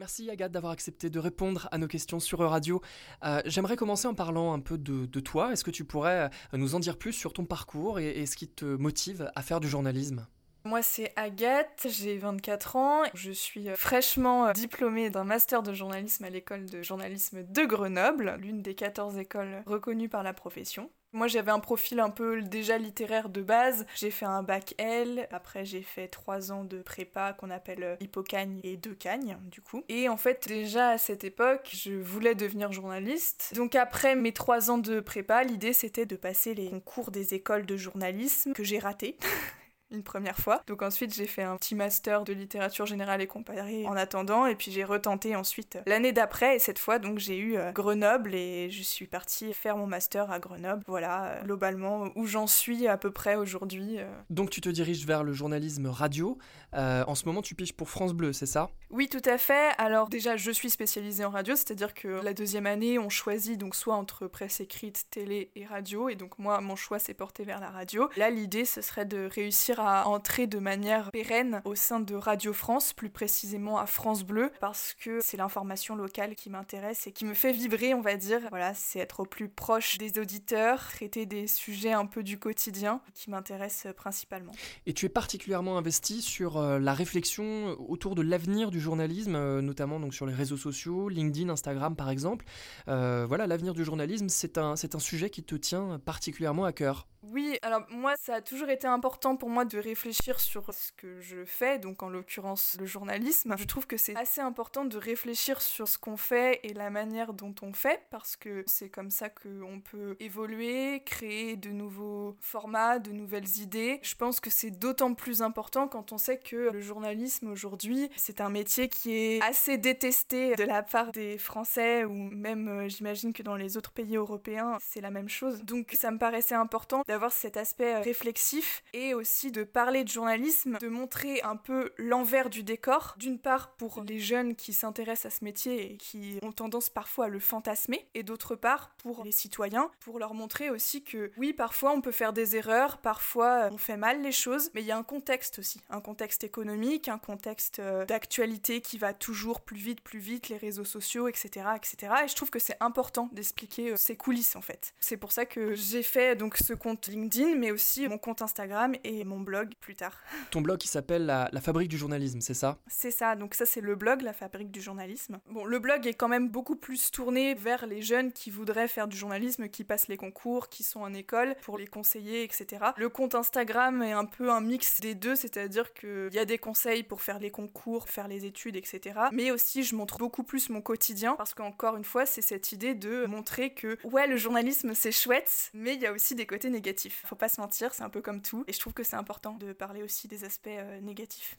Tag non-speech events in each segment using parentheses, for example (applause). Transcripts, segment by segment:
Merci Agathe d'avoir accepté de répondre à nos questions sur Radio. Euh, J'aimerais commencer en parlant un peu de, toi. Est-ce que tu pourrais euh, nous en dire plus sur ton parcours et, et ce qui te motive à faire du journalisme? Moi, c'est Agathe, j'ai 24 ans. Je suis fraîchement diplômée d'un master de journalisme à l'école de journalisme de Grenoble, l'une des 14 écoles reconnues par la profession. Moi, j'avais un profil un peu déjà littéraire de base. J'ai fait un bac L, après j'ai fait trois ans de prépa qu'on appelle hippocagne et deux cagne, du coup. Et en fait, déjà à cette époque, je voulais devenir journaliste. Donc après mes trois ans de prépa, l'idée c'était de passer les concours des écoles de journalisme que j'ai raté. (laughs) une première fois. Donc ensuite j'ai fait un petit master de littérature générale et comparée en attendant et puis j'ai retenté ensuite l'année d'après et cette fois donc j'ai eu euh, Grenoble et je suis partie faire mon master à Grenoble. Voilà euh, globalement où j'en suis à peu près aujourd'hui. Euh. Donc tu te diriges vers le journalisme radio. en ce moment tu piges pour France Bleu, c'est ça? Oui tout à fait. Alors déjà je suis spécialisée en radio, c'est-à-dire que la deuxième année on choisit donc soit entre presse écrite, télé et radio et donc moi mon choix s'est porté vers la radio. Là l'idée ce serait de réussir à entrer de manière pérenne au sein de Radio France, plus précisément à France Bleu, parce que c'est l'information locale qui m'intéresse et qui me fait vibrer, on va dire. Voilà, c'est être au plus proche des auditeurs, traiter des sujets un peu du quotidien qui m'intéressent principalement. Et tu es particulièrement investi sur euh, la réflexion autour de l'avenir du journalisme, euh, notamment donc sur les réseaux sociaux, LinkedIn, Instagram par exemple. Euh, voilà, l'avenir du journalisme, c'est un, c'est un sujet qui te tient particulièrement à cœur. Oui, alors moi, ça a toujours été important pour moi de réfléchir sur ce que je fais, donc en l'occurrence le journalisme. Je trouve que c'est assez important de réfléchir sur ce qu'on fait et la manière dont on fait, parce que c'est comme ça qu'on peut évoluer, créer de nouveaux formats, de nouvelles idées. Je pense que c'est d'autant plus important quand on sait que le journalisme aujourd'hui, c'est un métier qui est assez détesté de la part des Français, ou même euh, j'imagine que dans les autres pays européens, c'est la même chose. Donc ça me paraissait important d'avoir cet aspect euh, réflexif et aussi de parler de journalisme, de montrer un peu l'envers du décor. D'une part pour les jeunes qui s'intéressent à ce métier et qui ont tendance parfois à le fantasmer, et d'autre part pour les citoyens, pour leur montrer aussi que oui, parfois on peut faire des erreurs, parfois euh, on fait mal les choses, mais il y a un contexte aussi, un contexte économique, un contexte euh, d'actualité qui va toujours plus vite, plus vite, les réseaux sociaux, etc., etc. Et je trouve que c'est important d'expliquer ces coulisses en fait. C'est pour ça que j'ai fait donc ce compte LinkedIn, mais aussi mon compte Instagram et mon blog plus tard. (laughs) Ton blog qui s'appelle la, Fabrique du journalisme, c'est ça? C'est ça, donc ça c'est le blog, La Fabrique du journalisme. Bon, le blog est quand même beaucoup plus tourné vers les jeunes qui voudraient faire du journalisme, qui passent les concours, qui sont en école, pour les conseiller, etc. Le compte Instagram est un peu un mix des deux, c'est-à-dire qu'il y a des conseils pour faire les concours, faire les études, etc. Mais aussi je montre beaucoup plus mon quotidien, parce qu'encore une fois, c'est cette idée de montrer que, ouais, le journalisme c'est chouette, mais il y a aussi des côtés négatifs faut pas se mentir, c'est un peu comme tout. Et je trouve que c'est important de parler aussi des aspects euh, négatifs.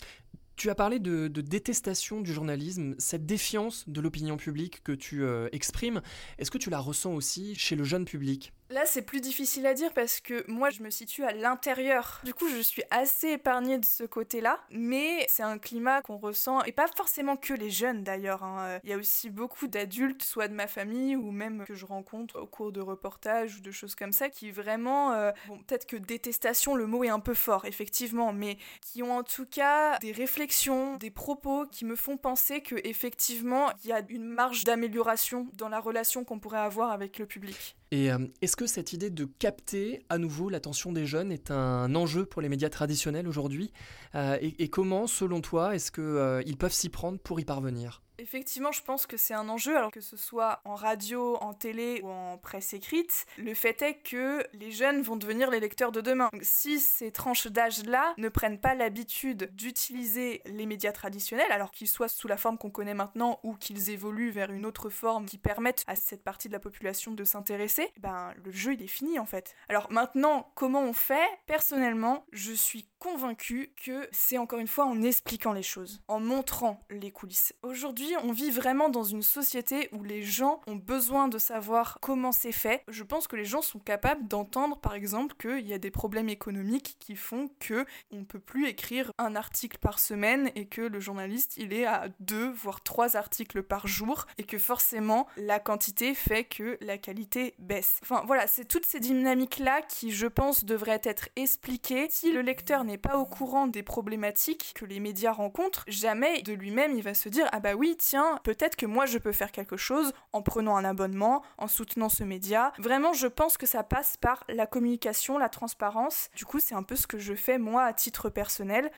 Tu as parlé de, détestation du journalisme, cette défiance de l'opinion publique que tu euh, exprimes, est-ce que tu la ressens aussi chez le jeune public? Là, c'est plus difficile à dire parce que moi, je me situe à l'intérieur. Du coup, je suis assez épargnée de ce côté-là, mais c'est un climat qu'on ressent, et pas forcément que les jeunes d'ailleurs. Hein. Il y a aussi beaucoup d'adultes, soit de ma famille ou même que je rencontre au cours de reportages ou de choses comme ça, qui vraiment, euh, peut-être que détestation, le mot est un peu fort, effectivement, mais qui ont en tout cas des réflexions, des propos qui me font penser que effectivement, il y a une marge d'amélioration dans la relation qu'on pourrait avoir avec le public. Euh, cette idée de capter à nouveau l'attention des jeunes est un enjeu pour les médias traditionnels aujourd'hui euh, et, comment, selon toi, est-ce qu'ils euh, peuvent s'y prendre pour y parvenir? Effectivement, je pense que c'est un enjeu, alors que ce soit en radio, en télé ou en presse écrite. Le fait est que les jeunes vont devenir les lecteurs de demain. Donc, si ces tranches d'âge-là ne prennent pas l'habitude d'utiliser les médias traditionnels, alors qu'ils soient sous la forme qu'on connaît maintenant ou qu'ils évoluent vers une autre forme qui permette à cette partie de la population de s'intéresser, ben le jeu il est fini en fait. Alors maintenant, comment on fait? Personnellement, je suis convaincue que c'est encore une fois en expliquant les choses, en montrant les coulisses. Aujourd'hui, on vit vraiment dans une société où les gens ont besoin de savoir comment c'est fait. Je pense que les gens sont capables d'entendre, par exemple, qu'il y a des problèmes économiques qui font que on peut plus écrire un article par semaine et que le journaliste, il est à deux, voire trois articles par jour et que forcément, la quantité fait que la qualité baisse. Enfin, voilà, c'est toutes ces dynamiques-là qui, je pense, devraient être expliquées. Si le lecteur n'est n'est pas au courant des problématiques que les médias rencontrent, jamais de lui-même il va se dire ah bah oui tiens peut-être que moi je peux faire quelque chose en prenant un abonnement, en soutenant ce média. Vraiment je pense que ça passe par la communication, la transparence. Du coup c'est un peu ce que je fais moi à titre personnel.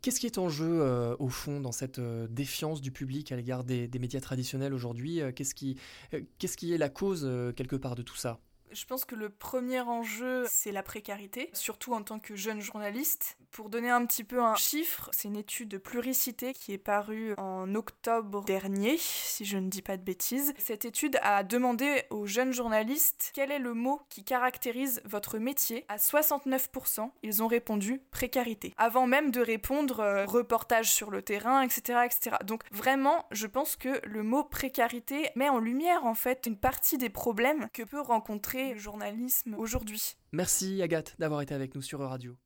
Qu'est-ce qui est en jeu euh, au fond dans cette euh, défiance du public à l'égard des, médias traditionnels aujourd'hui euh, Qu'est-ce qui, qu'est-ce qui est la cause quelque part de tout ça? Je pense que le premier enjeu, c'est la précarité, surtout en tant que jeune journaliste. Pour donner un petit peu un chiffre, c'est une étude de pluricité qui est parue en octobre dernier, si je ne dis pas de bêtises. Cette étude a demandé aux jeunes journalistes quel est le mot qui caractérise votre métier. À 69%, ils ont répondu précarité. Avant même de répondre euh, reportage sur le terrain, etc., etc. Donc vraiment, je pense que le mot précarité met en lumière en fait une partie des problèmes que peut rencontrer le journalisme aujourd'hui. Merci Agathe d'avoir été avec nous sur Radio.